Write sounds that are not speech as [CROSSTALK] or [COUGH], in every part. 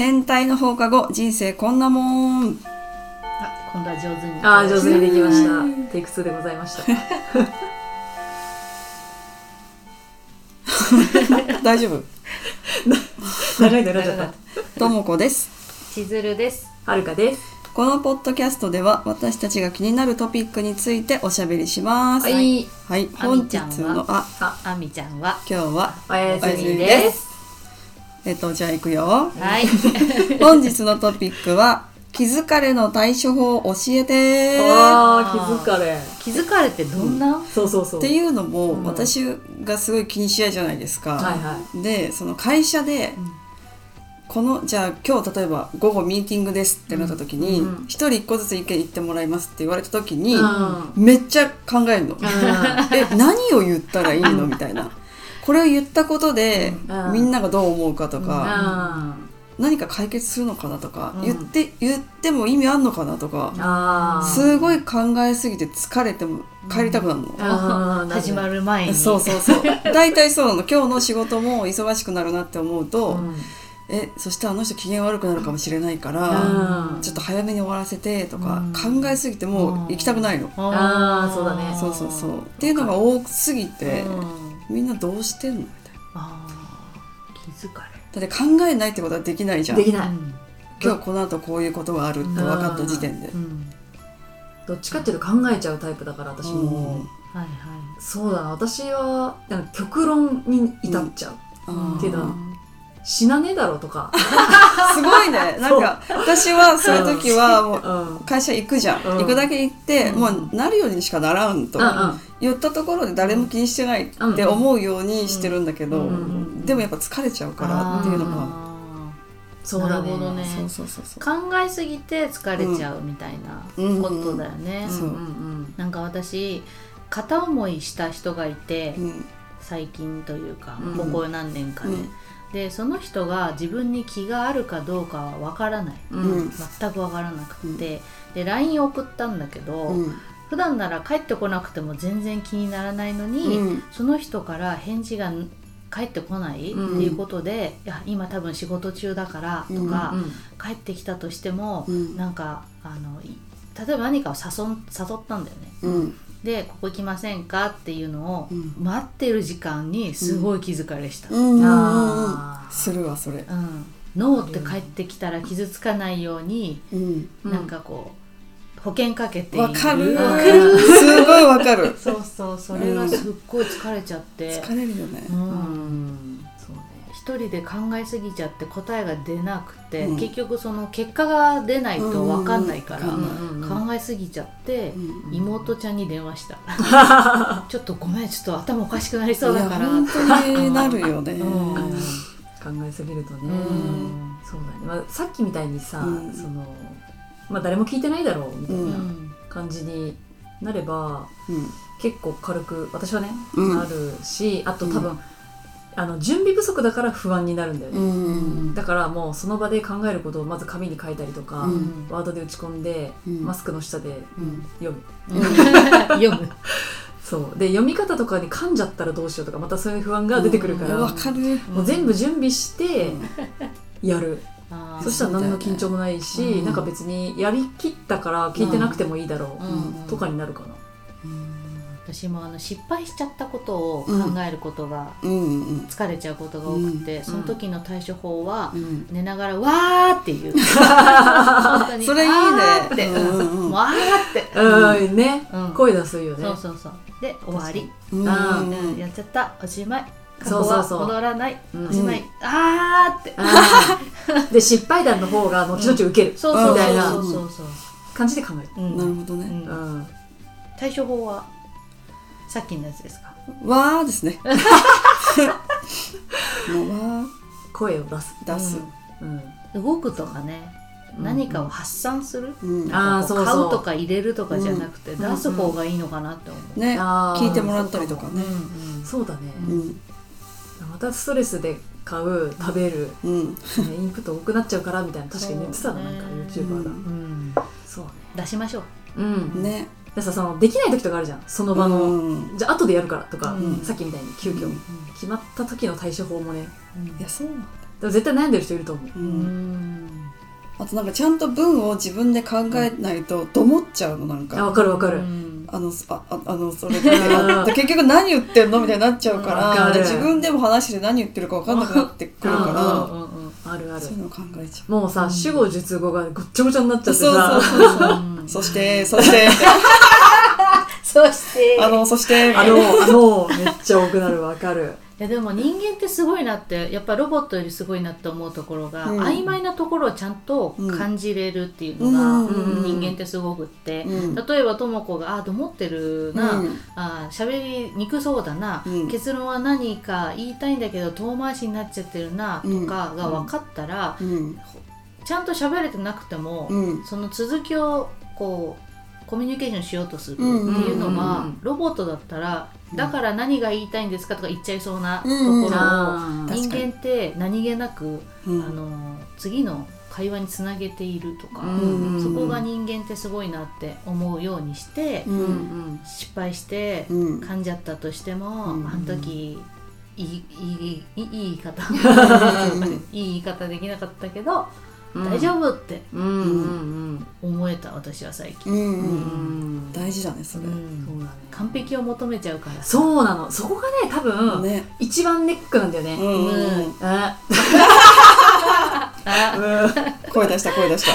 変態の放課後人生こんなもん。あ今度は上手にああ上手にできました。テイク2でございました。[LAUGHS] 大丈夫？長いの選んじゃった。ともこです。千鶴ですはるかです。このポッドキャストでは私たちが気になるトピックについておしゃべりします。はい。はい。あ本日みちゃんは？のあああみちゃんは？今日はおやすみですえっとじゃあ行くよ。はい。[LAUGHS] 本日のトピックは気疲れの対処法教えて。あー気づかれ。気づかれてどんな、そうそうそう。っていうのも、うん。私がすごい気にし合いじゃないですか、はいはでその会社で、このじゃあ今日例えば午後ミーティングですってなった時にうん。一、人一個ずつ意見言ってもらいますって言われた時に、うん。めっちゃ考えるの、う [LAUGHS] え何を言ったらいいの？みたいなこれを言んことで、うん。みんながどう思うかとか、ん。何か解決するのかなとか、うん。言って言っても意味あんのかなとか、すごい考えすぎて疲れても帰りたくなるの。[LAUGHS] 始まる前に。そうそうそう。[LAUGHS] 大体そうなの。今日の仕事も忙しくなるなって思うと、うん。えそしてあの人機嫌悪くなるかもしれないから、うん。ちょっと早めに終わらせてとか、うん。考えすぎてもう行きたくないの、あーそうだね。そうそうそう。っていうのが多すぎて、うんみんなどうしてんの？みたいな。あー気づかだって考えないってことはできないじゃん。できない。れうん。今日この後こういうことがあるって分かった時点で。う、ん。どっちかっていうと考えちゃうタイプだから私うん。もはいはい。そうだな。私はなんか極論に至っちゃう。けど死なねえだろとか。[LAUGHS] すごいね。なんか私はそういう時はもううん。会社行くじゃん、うん。行くだけ行って、うん。もうなるようにしかならんと、うん言ったところで誰も気にしてないって思うようにしてるんだけど、うん。うんでもやっぱ疲れちゃうからっていうのが、あそうだね。なるほどね。そうそうそうそう。ー考えすぎて疲れちゃうみたいなことだよね、うんうんうん。なんか私片思いした人がいて、うん。最近というか、うん。ここ何年かで、うんでその人が自分に気があるかどうかは分からない。うん。うん。全く分からなくて、で LINE 送ったんだけど、うん。普段なら帰ってこなくても全然気にならないのに、うん。その人から返事が返ってこない、うん。っていうことでいや今多分仕事中だからとか、うん。帰ってきたとしても、うん。なんかあのい例えば何かを誘ったんだよね。うんでここ行きませんかっていうのをうん。待ってる時間にすごい気疲れした、うん。うんあー。するわそれ、ノーって帰ってきたら傷つかないように、うん、うん。なんかこう保険かけてわかる。わかる。すごいわかる。[LAUGHS] そうそうそれがすっごい疲れちゃって、疲れるよね。うん一人で考えすぎちゃって答えが出なくて、うん。結局その結果が出ないと分かんないから、うんうんうん考えすぎちゃって、うん妹ちゃんに電話した。[LAUGHS] ちょっとごめんちょっと頭おかしくなりそうだから。本当になるよね、うん。考えすぎるとね、うん。そうだね、まあ、さっきみたいにさ、うん。そのまあ誰も聞いてないだろうみたいうんなうん。感じになれば、うん。結構軽く私はね、うん。なるしあと多分、うあの準備不足だから不安になるんだようね、ん。だからもうその場で考えることをまず紙に書いたりとか、うん。ワードで打ち込んで、うん。マスクの下でうん。読む。読む。[LAUGHS] そう。で読み方とかに噛んじゃったらどうしようとかまたそういう不安が出てくるから、わかる。もう全部準備してやる、そしたら何の緊張もないし、うん。なんか別にやりきったから聞いてなくてもいいだろう、うん。とかになるかな、私もあの失敗しちゃったことを考えることが疲れちゃうことが多くて、ん。その時の対処法は、うん。寝ながら「わー」って言う。[LAUGHS] 本当にそれいいね。って、うんうんうん。もうあーって、うん。ね、うん。声出すよね。そうそうそう。で終わり、うんあうん。やっちゃった。おしまい。過去はそうそうそう。戻らない。うん。おしまい、あーって。あーで失敗談の方が後々受ける、そうそうみたいなそう。そうそう感じで考える、うん。なるほどね、対処法は？さっきのやつですか？わーですね。[LAUGHS] もうわ声を出す、ー出す、うん。動くとかねうん。何かを発散する、うん。あーそう買うとか入れるとかじゃなくて、ん。出す方がいいのかなって思う、ね。聞いてもらったりとかね。うんそうだね、うん。またストレスで買う食べる、うん。ねインプット多くなっちゃうからみたいな確かに言ってたな、そうねなんか YouTuber ん。そうね。出しましょう。うん。ねでさそのできない時とかあるじゃん。その場の、うん。じゃあ後でやるからとか、うん。さっきみたいに急遽、うん。決まった時の対処法もね。いやそうなんだ。でも絶対悩んでる人いると思う。ううん。んあとなんかちゃんと文を自分で考えないとどもっちゃうのなんあわかかるわかる、うん。あのあああのそれで。[LAUGHS] あ結局何言ってんのみたいになっちゃうかわからる。自分でも話して何言ってるか分かんなくなってくるかうんらうんうん。あるある。そういうの考えちゃもうさ、うん主語述語がごっちゃごちゃになっちゃうってさ。そうそうそうそう。うんそしてそして。そして。あ [LAUGHS] のそしてあのあのめっちゃ多くなるわかる。いやでも人間ってすごいなってやっぱロボットよりすごいなって思うところが、うん。曖昧なところをちゃんと感じれるっていうのが、うん。うん人間ってすごくって、うん。例えばとも子が「あどもってるな」うん。あ喋りにくそうだな、うん。結論は何か言いたいんだけど遠回しになっちゃってるな」とかが分かったら、うん。ちゃんと喋れてなくても、うん。その続きをこうコミュニケーションしようとするっていうのは、ロボットだったらだから何が言いたいんですか？とか言っちゃいそうなところを、人間って何気なく、あの次の会話につなげているとか、そこが人間ってすごいなって思うようにして、失敗して噛んじゃったとしても、あの時いいいいいい言い方。[LAUGHS] いい言い方できなかったけど大丈夫って。うんうんうん思えた私は最近、うんううん。ん大事だねそれ。うん。そうだね。完璧を求めちゃうから。さそうなの。そこがね多分、ね。一番ネックなんだよね、うんうんうん。ああ声出した声出した。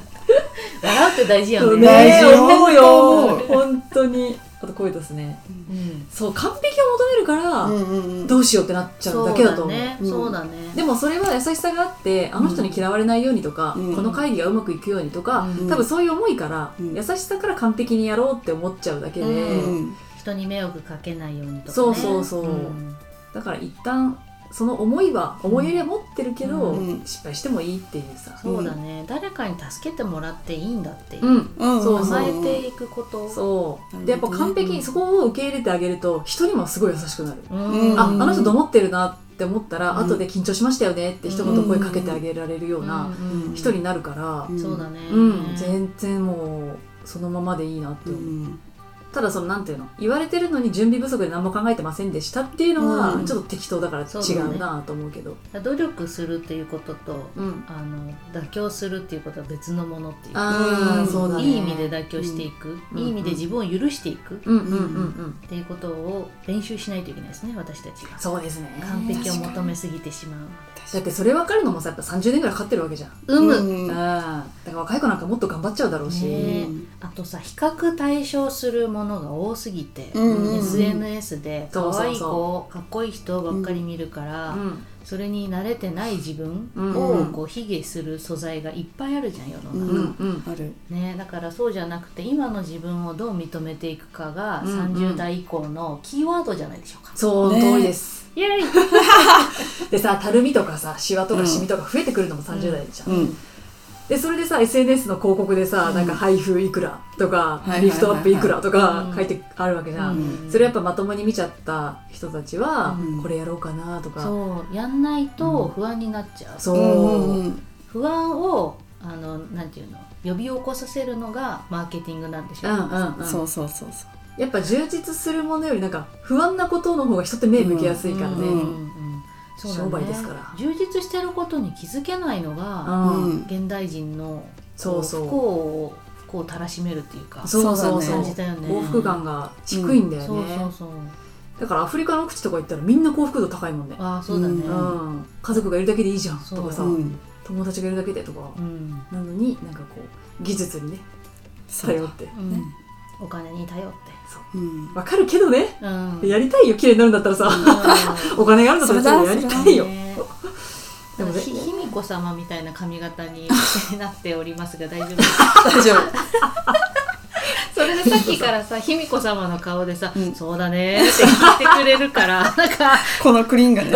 [LAUGHS] [LAUGHS] 笑うって大事よね。ね大事思うよ。本当にあと声出すね。うん。そう完璧を求めるから、どうしようってなっちゃうだけだと思う。そうだね。でもそれは優しさがあってあの人に嫌われないようにとか、うん。この会議がうまくいくようにとか、うん。多分そういう思いから、うん。優しさから完璧にやろうって思っちゃうだけで、うん人に迷惑かけないようにとかねそうそうそうんだから一旦その思いは思いやりは持ってるけど、うん。失敗してもいいっていうさ、そうだね。誰かに助けてもらっていいんだっていう、うん。うんそう甘えていくこと。そうでやっぱ完璧うん。にそこを受け入れてあげると人にもすごい優しくなる、うん。ああの人どもってるなって思ったら、うん。後で緊張しましたよねって一言声かけてあげられるようなうん人になるから。うんそうだね、うん、全然もうそのままでいいなってう。思う、んただそのなんていうの言われてるのに準備不足で何も考えてませんでしたっていうのはうん。ちょっと適当だから違うなと思うけど。努力するっていうこととうんあの妥協するっていうことは別のものっていう。かあうんあそうだね。いい意味で妥協していく、うん。いい意味で自分を許していく。っうんうんうんうん。ていうことを練習しないといけないですね私たちがそうですね。完璧を求めすぎてしまう。だってそれ分かるのもさやっぱ30年ぐらいかかってるわけじゃん。うむ、うん。だから若い子なんかもっと頑張っちゃうだろうし、ねあとさ比較対象するものが多すぎて、うん。うんうん SNS でそうそうそう。可愛い子かっこいい人ばっかり見るから、うん。それに慣れてない自分うん。をこう卑下する素材がいっぱいあるじゃん世の中、うんうん。ある。ね、だからそうじゃなくて今の自分をどう認めていくかがうんうん。30代以降のキーワードじゃないでしょうか、その通りです、イエーイ。[LAUGHS] でさたるみとかさシワとかシミとか増えてくるのも30代じゃん、うんでそれでさ SNS の広告でさ、うん。なんか配布いくらとか、はいはいはいはい。リフトアップいくらとかうん。書いてあるわけじゃん、うん。それやっぱまともに見ちゃった人たちは、うん。これやろうかなとか。そう。やんないと不安になっちゃう、そう、不安をあのなんていうの？呼び起こさせるのがマーケティングなんでしょう。んうんうん。そうそうそうそう。やっぱ充実するものよりなんか不安なことの方が人って目向けやすいからね、うんうんうん商売ですから充実してることに気づけないのが、うん。うん現代人のそうそう。不幸を不幸をたらしめるっていうかそうそうそう。感じだよね。幸福感が低いんだよね、そうそうそう。だからアフリカの口とか行ったらみんな幸福度高いもんね、ああそうだね。ううん、家族がいるだけでいいじゃん。とかさ、うん。友達がいるだけでとか、うん、なのになんかこう技術にね頼ってうんお金に頼って。う。ん。わかるけどね。うん。やりたいよ綺麗になるんだったらさ、[LAUGHS] お金があるんだったらそれだやりたいよ、ね [LAUGHS] でもね。ひ卑弥呼様みたいな髪型に [LAUGHS] なっておりますが大丈夫？ですか大丈夫。それでさっきからさ卑弥呼様の顔でさ、うん。そうだねーって聞いてくれるからなんか。このクリーンがね。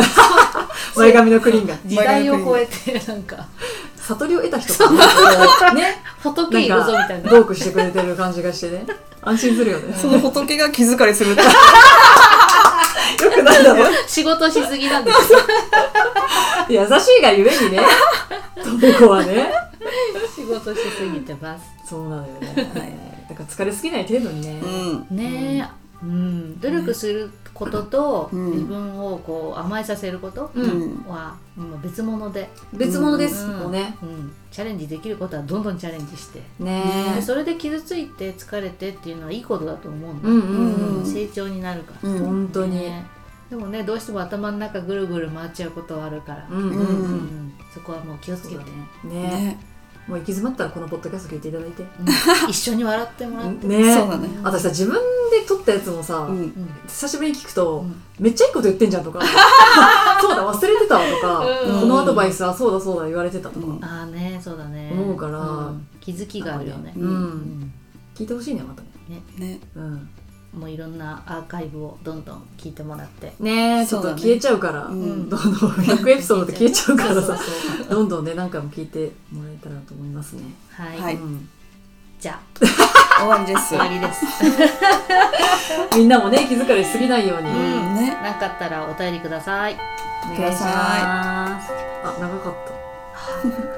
前髪のクリーンが。時代を超えてなんか。悟りを得た人がねね仏いるぞみたいな。トークしてくれてる感じがしてね。安心するよね。その仏が気疲れする [LAUGHS] よくないだろ。仕事しすぎなんですよ。優しいがゆえにね。ともこはね。仕事しすぎてます。そうなのよね。だから疲れすぎない程度にね、うん。ねうん、努力することとうん。自分をこう甘えさせることは、うん。別物で、別物です、うん。もうね。うん、チャレンジできることはどんどんチャレンジして。ね。でそれで傷ついて疲れてっていうのはいいことだと思うんだ、うんうんうん、成長になるから、うん。本当に、ね。でもねどうしても頭の中ぐるぐる回っちゃうことはあるから、うんうんううんうん。そこはもう気をつけて、ね。ねもう行き詰まったらこのポッドキャスト聞いていただいて。うん。一緒に笑ってもらって、ね。そうだね。私さ自分で撮ったやつもさ、うん。うん久しぶりに聞くと、うん。めっちゃいいこと言ってんじゃんとか。[LAUGHS] そうだ忘れてたわとか、うん。このアドバイスはそうだそうだ言われてたとか、うん。ああねそうだね。思うから。ん。気づきがあるよね、うん。うん聞いてほしいねまたね。ね。うん。もういろんなアーカイブをどんどん聞いてもらって。ねえちょっとそうだね消えちゃうから、うん。どんどん100エピソードで消えちゃうから。さどんどんね何回も聞いてもらえたらと思いますね、はい、はい。うん、じゃあ。終わりです。終わりです。[LAUGHS] みんなもね気疲れしすぎないように、うん。ね。なかったらお便りください。お願いします。あ長かった